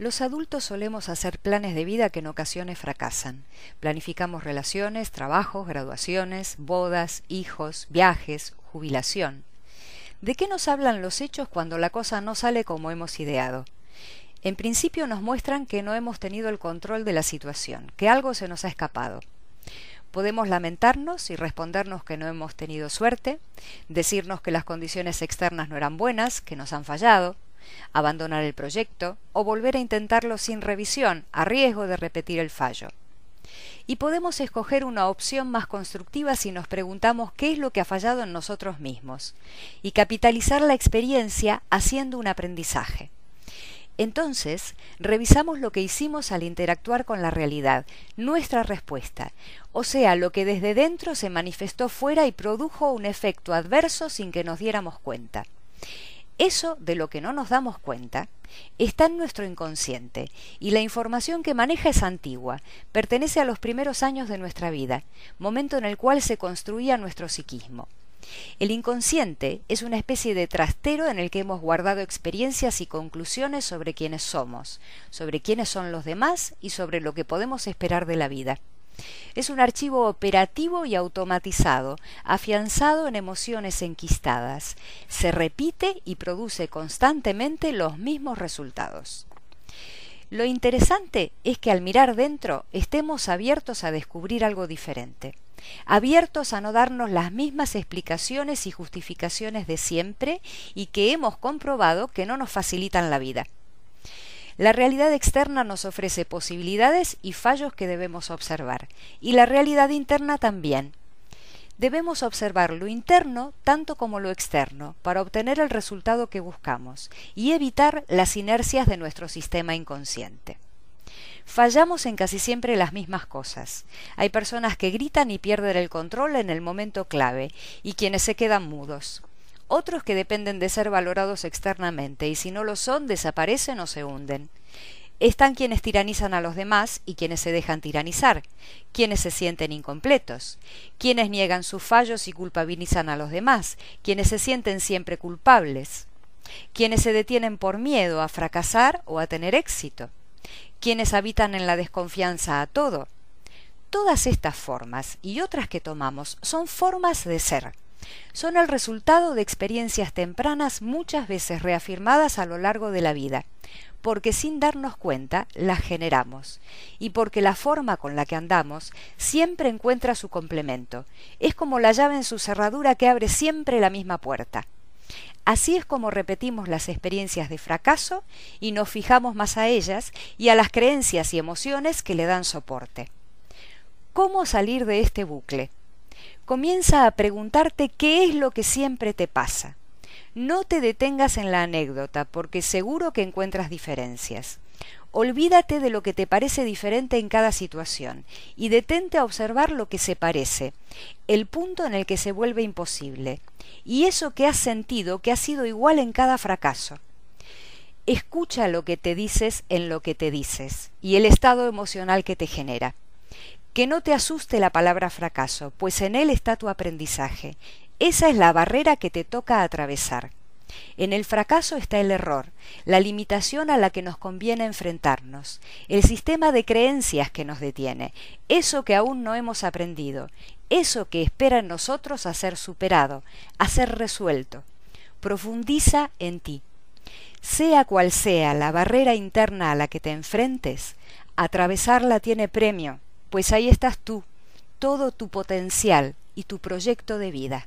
Los adultos solemos hacer planes de vida que en ocasiones fracasan. Planificamos relaciones, trabajos, graduaciones, bodas, hijos, viajes, jubilación. ¿De qué nos hablan los hechos cuando la cosa no sale como hemos ideado? En principio nos muestran que no hemos tenido el control de la situación, que algo se nos ha escapado. Podemos lamentarnos y respondernos que no hemos tenido suerte, decirnos que las condiciones externas no eran buenas, que nos han fallado, abandonar el proyecto o volver a intentarlo sin revisión, a riesgo de repetir el fallo. Y podemos escoger una opción más constructiva si nos preguntamos qué es lo que ha fallado en nosotros mismos y capitalizar la experiencia haciendo un aprendizaje. Entonces, revisamos lo que hicimos al interactuar con la realidad, nuestra respuesta, o sea, lo que desde dentro se manifestó fuera y produjo un efecto adverso sin que nos diéramos cuenta. Eso de lo que no nos damos cuenta está en nuestro inconsciente y la información que maneja es antigua, pertenece a los primeros años de nuestra vida, momento en el cual se construía nuestro psiquismo. El inconsciente es una especie de trastero en el que hemos guardado experiencias y conclusiones sobre quiénes somos, sobre quiénes son los demás y sobre lo que podemos esperar de la vida. Es un archivo operativo y automatizado, afianzado en emociones enquistadas. Se repite y produce constantemente los mismos resultados. Lo interesante es que al mirar dentro estemos abiertos a descubrir algo diferente, abiertos a no darnos las mismas explicaciones y justificaciones de siempre y que hemos comprobado que no nos facilitan la vida. La realidad externa nos ofrece posibilidades y fallos que debemos observar, y la realidad interna también. Debemos observar lo interno tanto como lo externo para obtener el resultado que buscamos y evitar las inercias de nuestro sistema inconsciente. Fallamos en casi siempre las mismas cosas. Hay personas que gritan y pierden el control en el momento clave y quienes se quedan mudos otros que dependen de ser valorados externamente y si no lo son desaparecen o se hunden. Están quienes tiranizan a los demás y quienes se dejan tiranizar, quienes se sienten incompletos, quienes niegan sus fallos y culpabilizan a los demás, quienes se sienten siempre culpables, quienes se detienen por miedo a fracasar o a tener éxito, quienes habitan en la desconfianza a todo. Todas estas formas y otras que tomamos son formas de ser son el resultado de experiencias tempranas muchas veces reafirmadas a lo largo de la vida, porque sin darnos cuenta las generamos, y porque la forma con la que andamos siempre encuentra su complemento. Es como la llave en su cerradura que abre siempre la misma puerta. Así es como repetimos las experiencias de fracaso y nos fijamos más a ellas y a las creencias y emociones que le dan soporte. ¿Cómo salir de este bucle? comienza a preguntarte qué es lo que siempre te pasa. No te detengas en la anécdota, porque seguro que encuentras diferencias. Olvídate de lo que te parece diferente en cada situación y detente a observar lo que se parece, el punto en el que se vuelve imposible, y eso que has sentido que ha sido igual en cada fracaso. Escucha lo que te dices en lo que te dices y el estado emocional que te genera. Que no te asuste la palabra fracaso, pues en él está tu aprendizaje. Esa es la barrera que te toca atravesar. En el fracaso está el error, la limitación a la que nos conviene enfrentarnos, el sistema de creencias que nos detiene, eso que aún no hemos aprendido, eso que espera en nosotros a ser superado, a ser resuelto. Profundiza en ti. Sea cual sea la barrera interna a la que te enfrentes, atravesarla tiene premio, pues ahí estás tú, todo tu potencial y tu proyecto de vida.